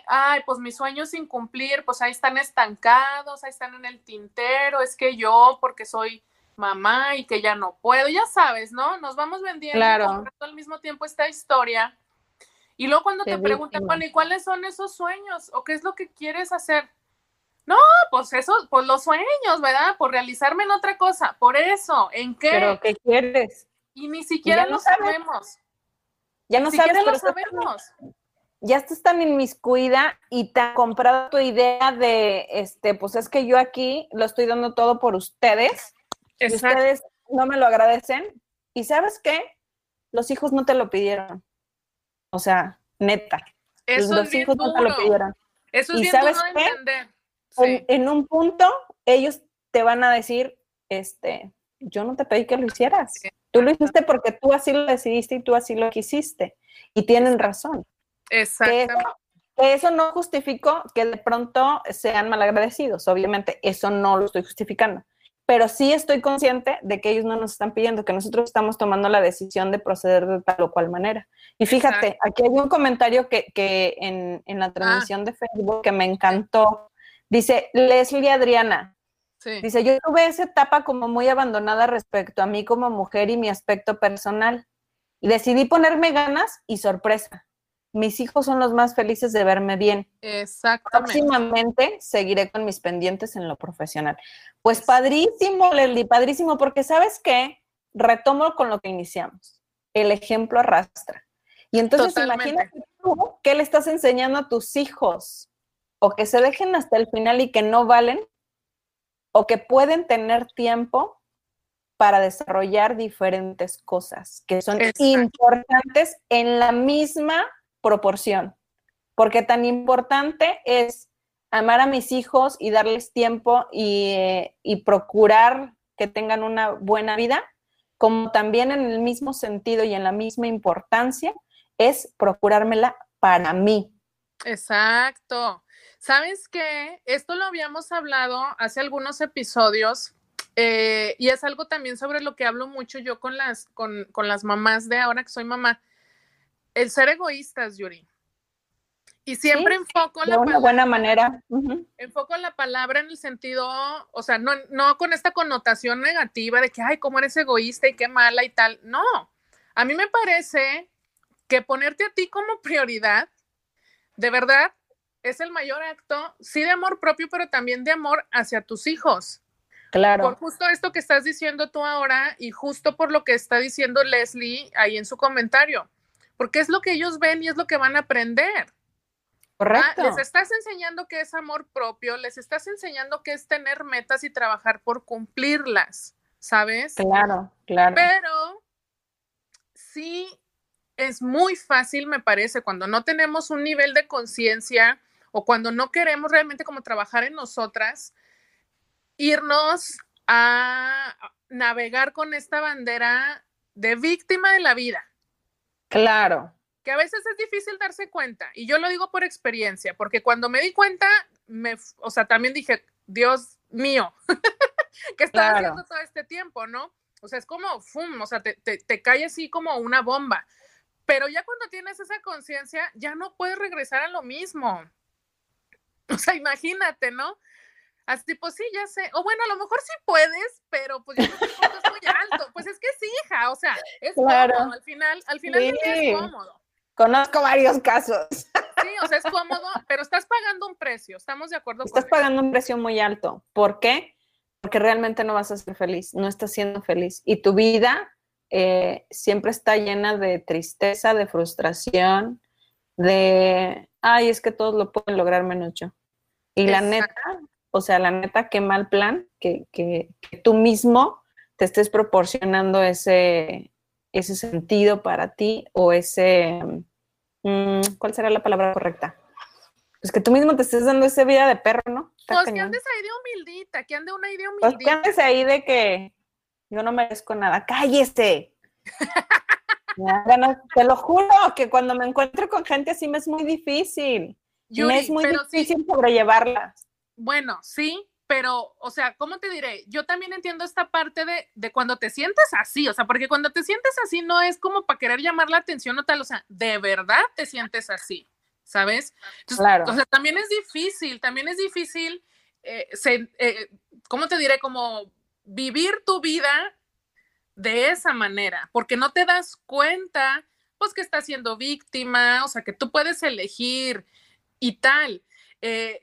ay, pues mis sueños sin cumplir, pues ahí están estancados, ahí están en el tintero, es que yo, porque soy mamá y que ya no puedo, ya sabes, ¿no? Nos vamos vendiendo claro. al mismo tiempo esta historia. Y luego cuando te preguntan, bueno, ¿y cuáles son esos sueños? ¿O qué es lo que quieres hacer? No, pues eso, pues los sueños, ¿verdad? Por realizarme en otra cosa, por eso, ¿en qué? Pero ¿qué quieres? Y ni siquiera lo sabemos. Ya no sabes, lo sabemos ya estás tan inmiscuida y tan comprado tu idea de, este, pues es que yo aquí lo estoy dando todo por ustedes. Y ustedes no me lo agradecen. Y sabes qué? Los hijos no te lo pidieron. O sea, neta. los hijos no te lo pidieron. Eso es y bien sabes qué? En, en, un punto, ellos te van a decir, este, yo no te pedí que lo hicieras. Tú lo hiciste porque tú así lo decidiste y tú así lo quisiste. Y tienen razón. Exacto. eso no justificó que de pronto sean malagradecidos, obviamente, eso no lo estoy justificando, pero sí estoy consciente de que ellos no nos están pidiendo, que nosotros estamos tomando la decisión de proceder de tal o cual manera. Y fíjate, aquí hay un comentario que, en, la ah. transmisión de Facebook que me encantó. Dice Leslie Adriana, Dice, yo tuve esa etapa como muy abandonada respecto a mí como mujer y mi aspecto personal. Y decidí ponerme ganas y sorpresa mis hijos son los más felices de verme bien. Exactamente. Próximamente seguiré con mis pendientes en lo profesional. Pues padrísimo, Leslie, padrísimo, porque sabes qué, retomo con lo que iniciamos. El ejemplo arrastra. Y entonces imagínate tú qué le estás enseñando a tus hijos, o que se dejen hasta el final y que no valen, o que pueden tener tiempo para desarrollar diferentes cosas que son importantes en la misma proporción. Porque tan importante es amar a mis hijos y darles tiempo y, y procurar que tengan una buena vida, como también en el mismo sentido y en la misma importancia es procurármela para mí. Exacto. ¿Sabes qué? Esto lo habíamos hablado hace algunos episodios eh, y es algo también sobre lo que hablo mucho yo con las, con, las mamás de ahora que soy mamá. El ser egoístas, Yuri. Y siempre enfoco la una buena manera. Enfoco la palabra en el sentido, o sea, no, no con esta connotación negativa de que, ay, cómo eres egoísta y qué mala y tal. No, a mí me parece que ponerte a ti como prioridad, de verdad, es el mayor acto, sí de amor propio, pero también de amor hacia tus hijos. Claro. Por justo esto que estás diciendo tú ahora y justo por lo que está diciendo Leslie ahí en su comentario, porque es lo que ellos ven y es lo que van a aprender. Correcto. les estás enseñando que es amor propio, les estás enseñando que es tener metas y trabajar por cumplirlas, ¿sabes? Claro, claro. Pero sí es muy fácil, me parece, cuando no tenemos un nivel de conciencia o cuando no queremos realmente como trabajar en nosotras, irnos a navegar con esta bandera de víctima de la vida. Claro. Que a veces es difícil darse cuenta. Y yo lo digo por experiencia, porque cuando me di cuenta, me, o sea, también dije, Dios mío, ¿qué estaba haciendo todo este tiempo, no? O sea, es como, fum, o sea, te, te, te cae así como una bomba. Pero ya cuando tienes esa conciencia, ya no puedes regresar a lo mismo. O sea, imagínate, ¿no? Así, pues sí, ya sé. O bueno, a lo mejor sí puedes, pero pues yo creo que es muy alto. Pues es que sí, hija, o sea, es cómodo. Al final, al final es cómodo. Conozco varios casos. Sí, o sea, es cómodo, pero estás pagando un precio. ¿Estamos de acuerdo? Estás pagando un precio muy alto. ¿Por qué? Porque realmente no vas a ser feliz, no estás siendo feliz. Y tu vida eh, siempre está llena de tristeza, de frustración, de, ay, es que todos lo pueden lograr menos yo. Y la neta, o sea, la neta, qué mal plan que, tú mismo te estés proporcionando ese, ese sentido para ti o ese, mm, ¿cuál será la palabra correcta? Pues que tú mismo te estés dando esa vida de perro, ¿no? pues que andes ahí de humildita, que ande una idea humildita. Pues que andes ahí de que yo no merezco nada, cállese. te lo juro que cuando me encuentro con gente así me es muy difícil. me es muy difícil sobrellevarlas. Bueno, sí, pero, o sea, ¿cómo te diré? Yo también entiendo esta parte de, de, cuando te sientes así, o sea, porque cuando te sientes así no es como para querer llamar la atención o tal, o sea, de verdad te sientes así, ¿sabes? claro. O sea, también es difícil, también es difícil, eh, eh, ¿cómo te diré? Como vivir tu vida de esa manera, porque no te das cuenta, pues, que estás siendo víctima, o sea, que tú puedes elegir y tal. Eh,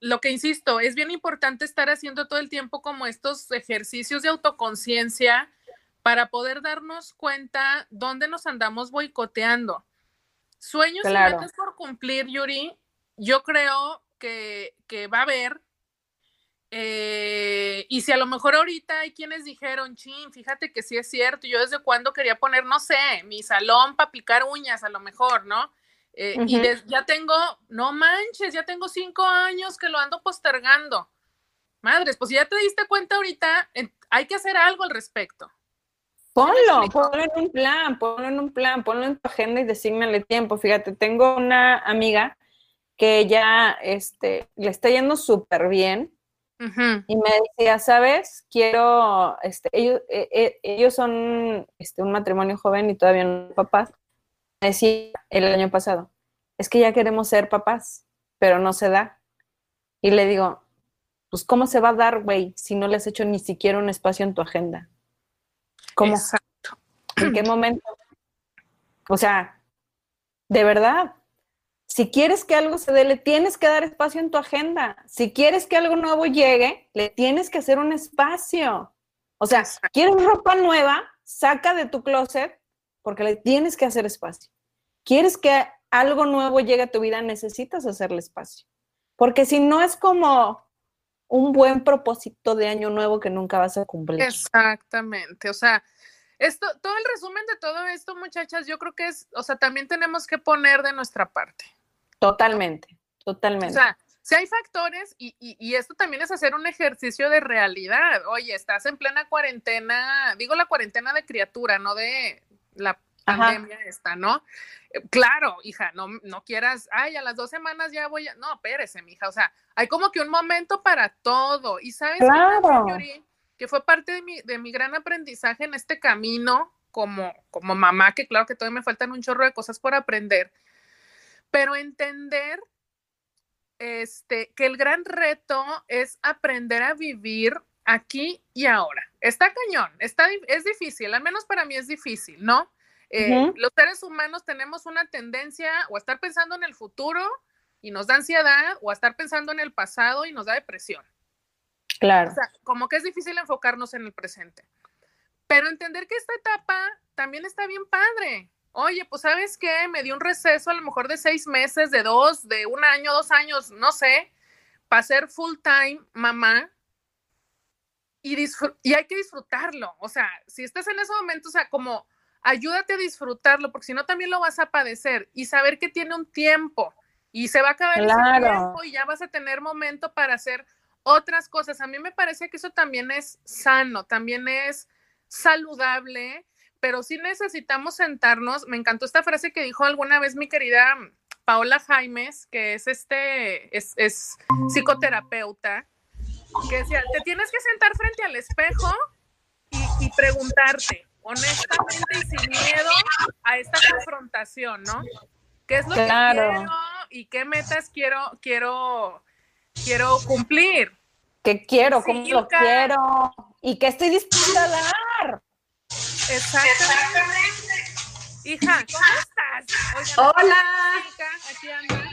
lo que insisto, es bien importante estar haciendo todo el tiempo como estos ejercicios de autoconciencia para poder darnos cuenta dónde nos andamos boicoteando. Sueños y metas por cumplir, Yuri, yo creo que, va a haber. Eh, y si a lo mejor ahorita hay quienes dijeron, chin, fíjate que sí es cierto, yo desde cuando quería poner, no sé, mi salón para picar uñas, a lo mejor, ¿no? Eh, y ya tengo, no manches, ya tengo cinco años que lo ando postergando. Madres, pues si ya te diste cuenta ahorita, hay que hacer algo al respecto. Ponlo, ponlo en un plan, ponlo en un plan, ponlo en tu agenda y designale tiempo. Fíjate, tengo una amiga que ya este, le está yendo súper bien y me decía, ¿sabes? Quiero, este, ellos, eh, eh, ellos son este, un matrimonio joven y todavía no papás decía el año pasado, es que ya queremos ser papás, pero no se da. Y le digo, pues ¿cómo se va a dar, güey, si no le has hecho ni siquiera un espacio en tu agenda? ¿Cómo? Exacto. ¿En qué momento? O sea, de verdad, si quieres que algo se dé, le tienes que dar espacio en tu agenda. Si quieres que algo nuevo llegue, le tienes que hacer un espacio. O sea, quieres ropa nueva, saca de tu closet porque le tienes que hacer espacio. Quieres que algo nuevo llegue a tu vida, necesitas hacerle espacio. Porque si no es como un buen propósito de año nuevo que nunca vas a cumplir. Exactamente, o sea, esto, todo el resumen de todo esto, muchachas, yo creo que es, o sea, también tenemos que poner de nuestra parte. Totalmente, totalmente. O sea, si hay factores, y, y, esto también es hacer un ejercicio de realidad. Oye, estás en plena cuarentena, digo la cuarentena de criatura, no de la pandemia esta, ¿no? Claro, hija, no, no quieras, ay, a las dos semanas ya voy a, no, espérese, mija, o sea, hay como que un momento para todo. Y sabes, claro. que fue parte de mi, de mi gran aprendizaje en este camino como, como mamá, que claro que todavía me faltan un chorro de cosas por aprender, pero entender este, que el gran reto es aprender a vivir aquí y ahora. Está cañón, está, es difícil, al menos para mí es difícil, ¿no? Eh, los seres humanos tenemos una tendencia o a estar pensando en el futuro y nos da ansiedad o a estar pensando en el pasado y nos da depresión. Claro. O sea, como que es difícil enfocarnos en el presente. Pero entender que esta etapa también está bien padre oye, pues sabes qué, me dio un receso a lo mejor de seis meses, de dos, de un año, dos años, no sé, para ser full time mamá. Y, y hay que disfrutarlo. O sea, si estás en ese momento, o sea, como ayúdate a disfrutarlo, porque si no también lo vas a padecer y saber que tiene un tiempo y se va a acabar ese tiempo y ya vas a tener momento para hacer otras cosas. A mí me parece que eso también es sano, también es saludable pero sí necesitamos sentarnos. Me encantó esta frase que dijo alguna vez mi querida Paola Jaimes, que es este, es, psicoterapeuta, que decía, te tienes que sentar frente al espejo y, preguntarte, honestamente y sin miedo a esta confrontación, ¿no? ¿Qué es lo que quiero y qué metas quiero, quiero, quiero cumplir? ¿Qué quiero? ¿Cómo lo quiero? ¿Y qué estoy dispuesta a dar? Exactamente. Hija, ¿cómo estás? Hola. Aquí anda.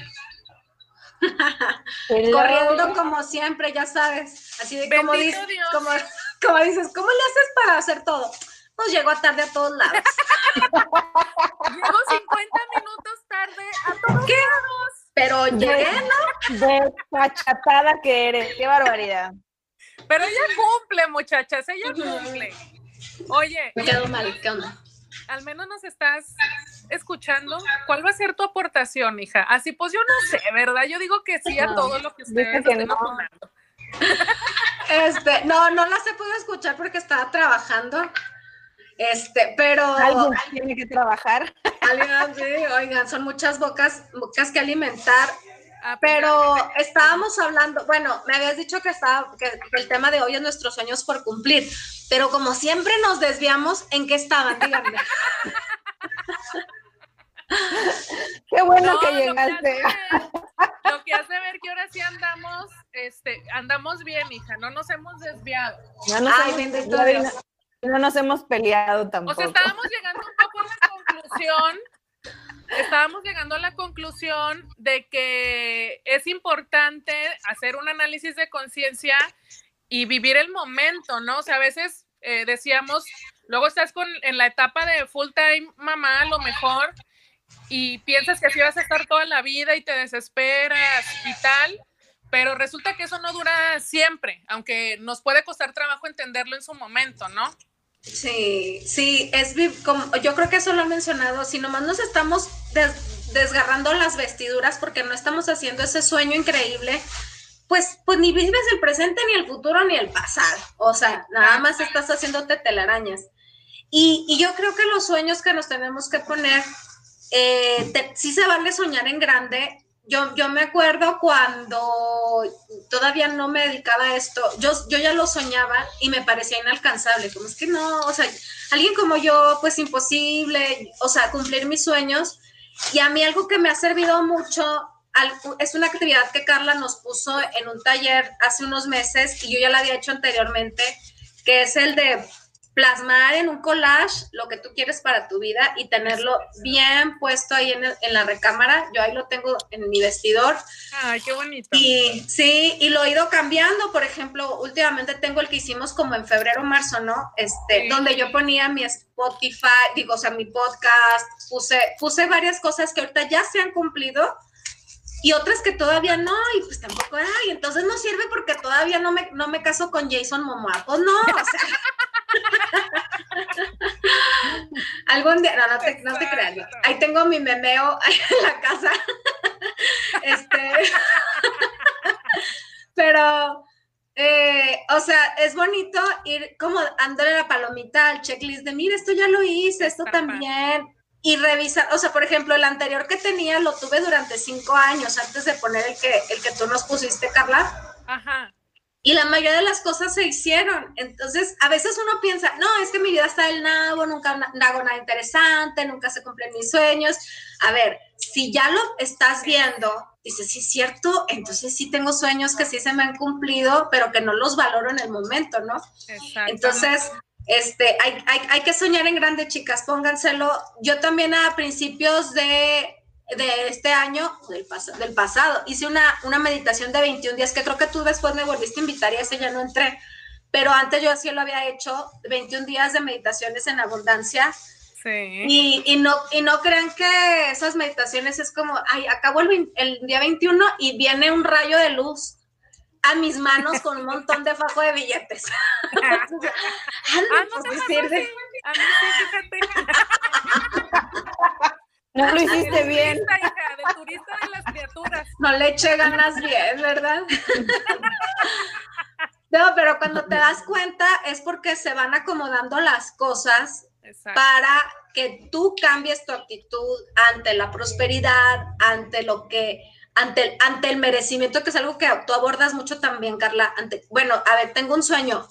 Corriendo como siempre, ya sabes. Así de como, dices, como, como, dices, ¿cómo le haces para hacer todo? Pues llego tarde a todos lados. Llego 50 minutos tarde a todos ¿Qué? lados. Pero llegué, ¿no? De pachatada que eres, qué barbaridad. Pero ella cumple, muchachas, ella cumple. Oye. Me quedo mal, ¿qué onda? Al menos nos estás escuchando. ¿Cuál va a ser tu aportación, hija? Así pues yo no sé, ¿verdad? Yo digo que sí a todo lo que ustedes estén no. Este, no, no las he podido escuchar porque estaba trabajando. Este, pero. Alguien tiene que trabajar. Alguien, sí, oigan, son muchas bocas, bocas que alimentar. Ah, pues pero estábamos hablando, bueno, me habías dicho que, estaba, que, el tema de hoy es nuestros sueños por cumplir, pero como siempre nos desviamos, ¿en qué estaban? Díganme. Qué bueno que llegaste. Lo que, hace ver que ahora sí andamos, este, andamos bien, hija, no nos hemos desviado. No nos, hemos, no nos hemos peleado tampoco. O sea, estábamos llegando un poco a la conclusión estábamos llegando a la conclusión de que es importante hacer un análisis de conciencia y vivir el momento, ¿no? O sea, a veces eh, decíamos, luego estás con, en la etapa de full time mamá, a lo mejor, y piensas que así vas a estar toda la vida y te desesperas y tal, pero resulta que eso no dura siempre, aunque nos puede costar trabajo entenderlo en su momento, ¿no? Sí, sí, es como, yo creo que eso lo han mencionado, si nomás nos estamos desgarrando las vestiduras porque no estamos haciendo ese sueño increíble, pues, pues ni vives el presente, ni el futuro, ni el pasado. O sea, nada más estás haciéndote telarañas. Y, y yo creo que los sueños que nos tenemos que poner, eh, sí se vale soñar en grande, yo, yo me acuerdo cuando todavía no me dedicaba a esto, yo, yo ya lo soñaba y me parecía inalcanzable, como es que no, o sea, alguien como yo, pues imposible, o sea, cumplir mis sueños. Y a mí algo que me ha servido mucho es una actividad que Carla nos puso en un taller hace unos meses y yo ya la había hecho anteriormente, que es el de plasmar en un collage lo que tú quieres para tu vida y tenerlo bien puesto ahí en, en, la recámara. Yo ahí lo tengo en mi vestidor. Ay, qué bonito. Y sí, y lo he ido cambiando. Por ejemplo, últimamente tengo el que hicimos como en febrero, marzo, ¿no? Este, donde yo ponía mi Spotify, digo, o sea, mi podcast, puse, puse varias cosas que ahorita ya se han cumplido y otras que todavía no, y pues tampoco, ay, entonces no sirve porque todavía no me, no me caso con Jason Momoa. Pues no, o sea. Algún día, no, no te, no te creas. Ahí tengo mi memeo en la casa. este. Pero, eh, o sea, es bonito ir como dándole la palomita al checklist de, mira, esto ya lo hice, esto también y revisar, o sea, por ejemplo, el anterior que tenía lo tuve durante cinco años antes de poner el que, el que tú nos pusiste, Carla. Ajá. Y la mayoría de las cosas se hicieron. Entonces, a veces uno piensa, no, es que mi vida está del nabo, nunca hago nada interesante, nunca se cumplen mis sueños. A ver, si ya lo estás viendo, dices, sí, es cierto, entonces sí tengo sueños que sí se me han cumplido, pero que no los valoro en el momento, ¿no? Entonces, este, hay, hay, hay, que soñar en grande, chicas, pónganselo. Yo también a principios de, de este año, del, del pasado, hice una, una meditación de 21 días, que creo que tú después me volviste a invitar y ese ya no entré, pero antes yo así lo había hecho, 21 días de meditaciones en abundancia. Sí. Y, y, no, y no crean que esas meditaciones es como, ay, acabo el, el día 21 y viene un rayo de luz a mis manos con un montón de fajo de billetes. ah, no, pues, sirve. A mí sí, fíjate. No lo hiciste bien. Turista, hija, de turista de las criaturas. No le eché ganas bien, ¿verdad? No, pero cuando te das cuenta es porque se van acomodando las cosas para que tú cambies tu actitud ante la prosperidad, ante lo que ante el, ante el merecimiento, que es algo que tú abordas mucho también, Carla. Ante, bueno, a ver, tengo un sueño.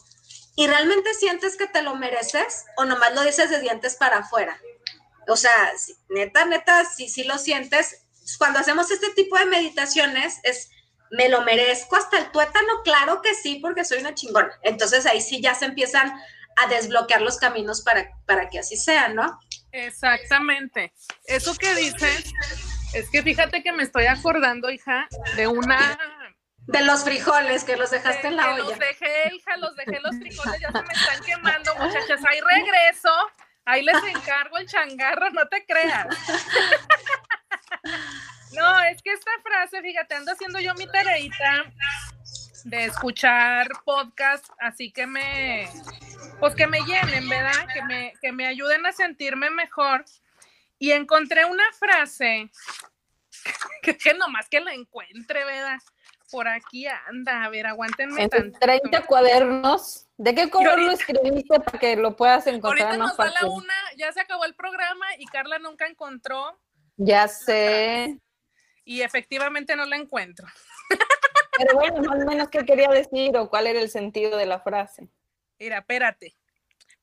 ¿Y realmente sientes que te lo mereces o nomás lo dices de dientes para afuera? O sea, neta, neta, si sí, lo sientes. Cuando hacemos este tipo de meditaciones es, me lo merezco hasta el tuétano, claro que sí, porque soy una chingona. Entonces ahí sí ya se empiezan a desbloquear los caminos para, para que así sea, ¿no? Exactamente. Eso que dices es que fíjate que me estoy acordando, hija, de una de los frijoles que los dejaste en la olla. Los dejé, hija, los dejé los frijoles, ya se me están quemando, muchachas. Ahí regreso, ahí les encargo el changarro, no te creas. No, es que esta frase, fíjate, ando haciendo yo mi tareita de escuchar podcast, así que me, pues que me llenen, ¿verdad? Que me, que me ayuden a sentirme mejor. Y encontré una frase que, que nomás que la encuentre, ¿verdad? Por aquí anda, a ver, aguántenme. En 30 cuadernos. ¿De qué color lo escribiste para que lo puedas encontrar Ahorita nos da la una, ya se acabó el programa y Carla nunca encontró. Ya sé. Y efectivamente no la encuentro. Pero bueno, más o menos qué quería decir o cuál era el sentido de la frase. Mira, espérate.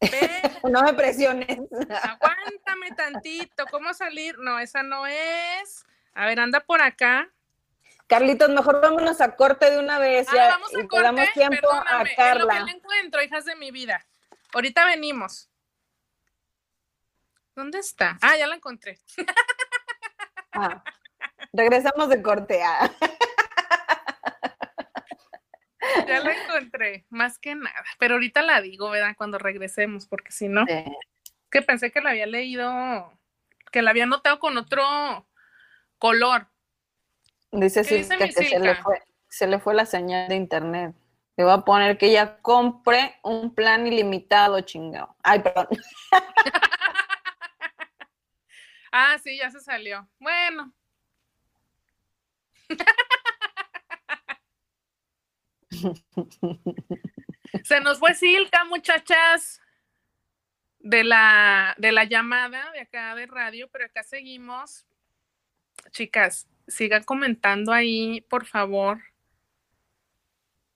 no me presiones. Aguántame tantito. ¿Cómo salir? No, esa no es. A ver, anda por acá. Carlitos, mejor vámonos a corte de una vez. Ah, vamos a corte. Damos tiempo a Carla. lo que encuentro, hijas de mi vida. Ahorita venimos. ¿Dónde está? Ah, ya la encontré. Ah, regresamos de corte. Ah. Ya la encontré, más que nada. Pero ahorita la digo, ¿verdad? Cuando regresemos, porque si no, que pensé que la había leído, que la había notado con otro color. Dice, sí, que se le, fue, se le fue la señal de internet. Le voy a poner que ella compre un plan ilimitado, chingado. Ay, perdón. ah, sí, ya se salió. Bueno. Se nos fue Silka, muchachas, de la, de la llamada de acá de radio, pero acá seguimos. Chicas, sigan comentando ahí, por favor.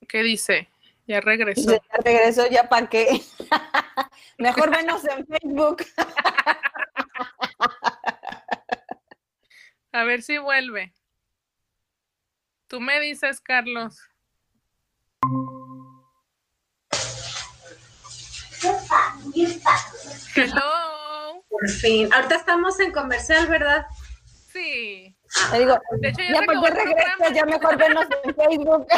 ¿Qué dice? Ya regresó. Ya regresó, ya para qué. Mejor venos en Facebook. A ver si vuelve. Tú me dices, Carlos. Hello. Por fin. Ahorita estamos en comercial, ¿verdad? Sí. Te digo, de hecho, ya, ya porque regreso, ya mejor vernos en Facebook.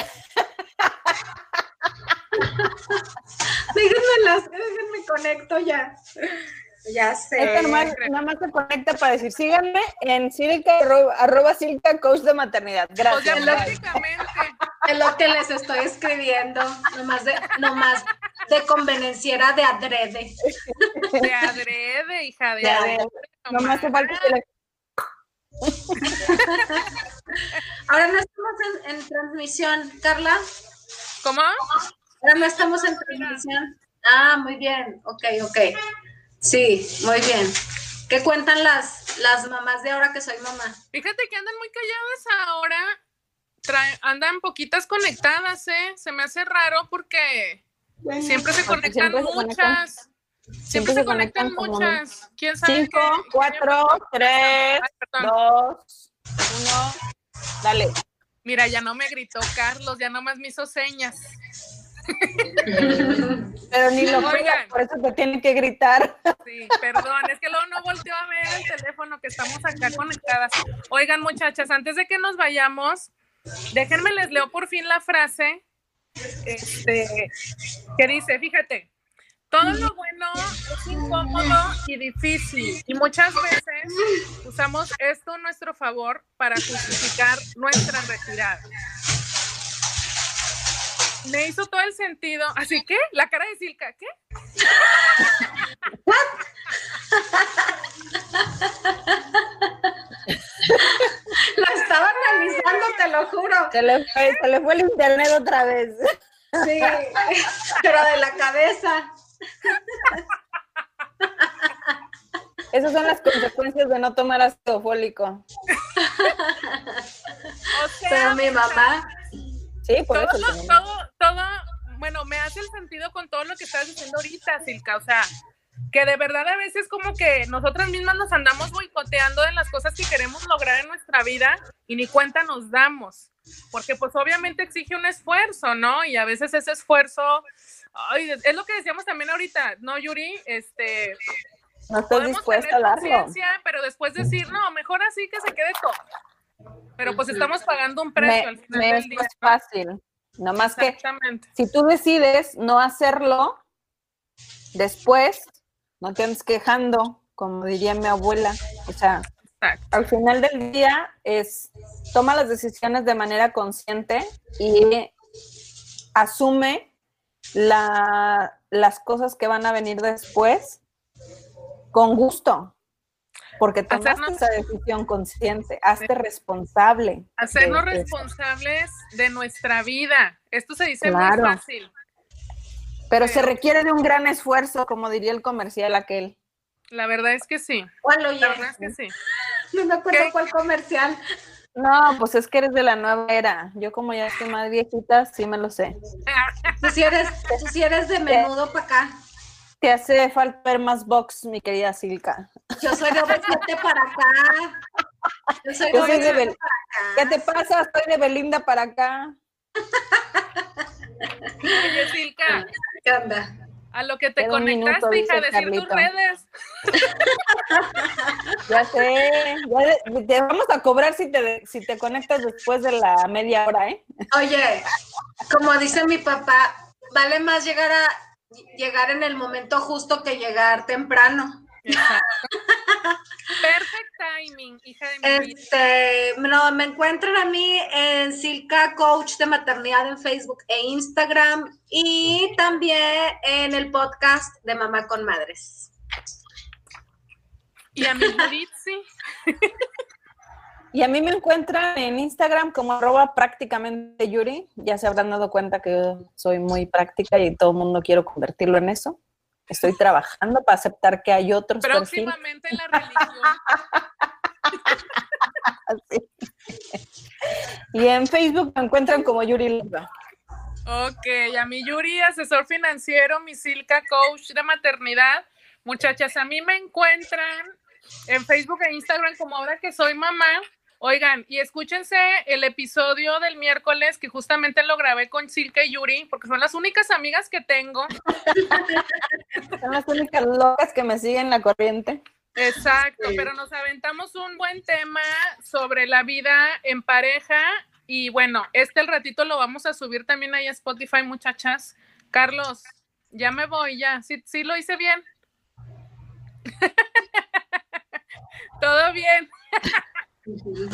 déjenme las, déjenme conecto ya. Ya sé. nada más, se conecta para decir, síganme en Silca, arroba, Silca Coach de Maternidad. Gracias. lógicamente. Es lo que les estoy escribiendo, nomás de, nomás de convenenciera de adrede. De adrede, hija de, adrede. Nomás te falta Ahora no estamos en, en transmisión, Carla. ¿Cómo? Ahora no estamos en transmisión. Ah, muy bien. Ok, ok. Sí, muy bien. ¿Qué cuentan las, las mamás de ahora que soy mamá? Fíjate que andan muy calladas ahora. andan poquitas conectadas, ¿eh? Se me hace raro porque siempre se conectan muchas. Siempre, se, conectan, muchas. ¿Quién sabe? Cinco, cuatro, tres, dos, uno. Dale. Mira, ya no me gritó Carlos, ya nomás me hizo señas. Pero ni lo Oigan, por eso te tiene que gritar. Sí, perdón, es que luego no volteó a ver el teléfono que estamos acá conectadas. Oigan, muchachas, antes de que nos vayamos, déjenme les leo por fin la frase este, que dice, fíjate, todo lo bueno es incómodo y difícil y muchas veces usamos esto a nuestro favor para justificar nuestra retirada. Me hizo todo el sentido. Así que, la cara de Silka, ¿qué? La estaba analizando, te lo juro. Se le fue, se le fue el internet otra vez. Sí, pero de la cabeza. Esas son las consecuencias de no tomar ácido fólico. O sea, Pero mi mamá. Sí, por todo, eso. Todo, todo, bueno, me hace el sentido con todo lo que estás diciendo ahorita, Silka. O sea, que de verdad a veces como que nosotras mismas nos andamos boicoteando de las cosas que queremos lograr en nuestra vida y ni cuenta nos damos. Porque pues obviamente exige un esfuerzo, ¿no? Y a veces ese esfuerzo Ay, es lo que decíamos también ahorita, ¿no, Yuri? Este, no estoy dispuesta a darlo. Pero después decir, no, mejor así que se quede todo. Pero pues estamos pagando un precio al final del día. Es fácil. Nada más que si tú decides no hacerlo, después no te andes quejando, como diría mi abuela. O sea, al final del día es toma las decisiones de manera consciente y asume la, las cosas que van a venir después con gusto, porque tomaste esa decisión consciente, hazte responsable. Hacernos responsables de nuestra vida. Esto se dice muy fácil. Pero, se requiere de un gran esfuerzo, como diría el comercial aquel. La verdad es que sí. ¿Cuál lo La verdad es que sí. No me acuerdo cuál comercial. No, pues es que eres de la nueva era. Yo como ya estoy más viejita, sí me lo sé. Tú sí eres, tú eres de menudo para acá. Te hace falta ver más box, mi querida Silka. Yo soy de OV7 para acá. Yo soy de, para acá. ¿Qué te pasa? Estoy de Belinda para acá. Oye, Silka. ¿Qué onda? A lo que te conectaste, hija, decir tus redes. ya sé, te vamos a cobrar si te, si te conectas después de la media hora, ¿eh? Oye, como dice mi papá, vale más llegar a llegar en el momento justo que llegar temprano. Perfect timing, hija de mi este, No, me encuentran a mí en Silka Coach de Maternidad en Facebook e Instagram y también en el podcast de Mamá con Madres. Y a mi sí. Y a mí me encuentran en Instagram como arroba prácticamente Yuri. Ya se habrán dado cuenta que yo soy muy práctica y todo el mundo quiero convertirlo en eso. Estoy trabajando para aceptar que hay otros Próximamente en la religión. Y en Facebook me encuentran como Yuri Leiva. Ok, a mi Yuri, asesor financiero, mi Silka, coach de maternidad. Muchachas, a mí me encuentran en Facebook e Instagram como ahora que soy mamá. Oigan, y escúchense el episodio del miércoles que justamente lo grabé con Silke y Yuri, porque son las únicas amigas que tengo. son las únicas locas que me siguen la corriente. Exacto, pero nos aventamos un buen tema sobre la vida en pareja y bueno, este el ratito lo vamos a subir también ahí a Spotify, muchachas. Carlos, ya me voy, ya. ¿Sí, sí lo hice bien? Todo bien.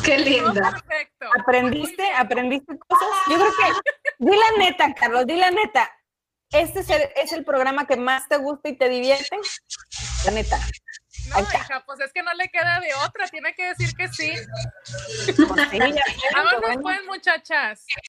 Qué linda. Perfecto. ¿Aprendiste? ¿Aprendiste cosas? Yo creo que, di la neta, Carlos, di la neta. ¿Este es el, es el programa que más te gusta y te divierte? La neta. No, hija, pues es que no le queda de otra, tiene que decir que sí. Pues sí Vámonos pues, muchachas.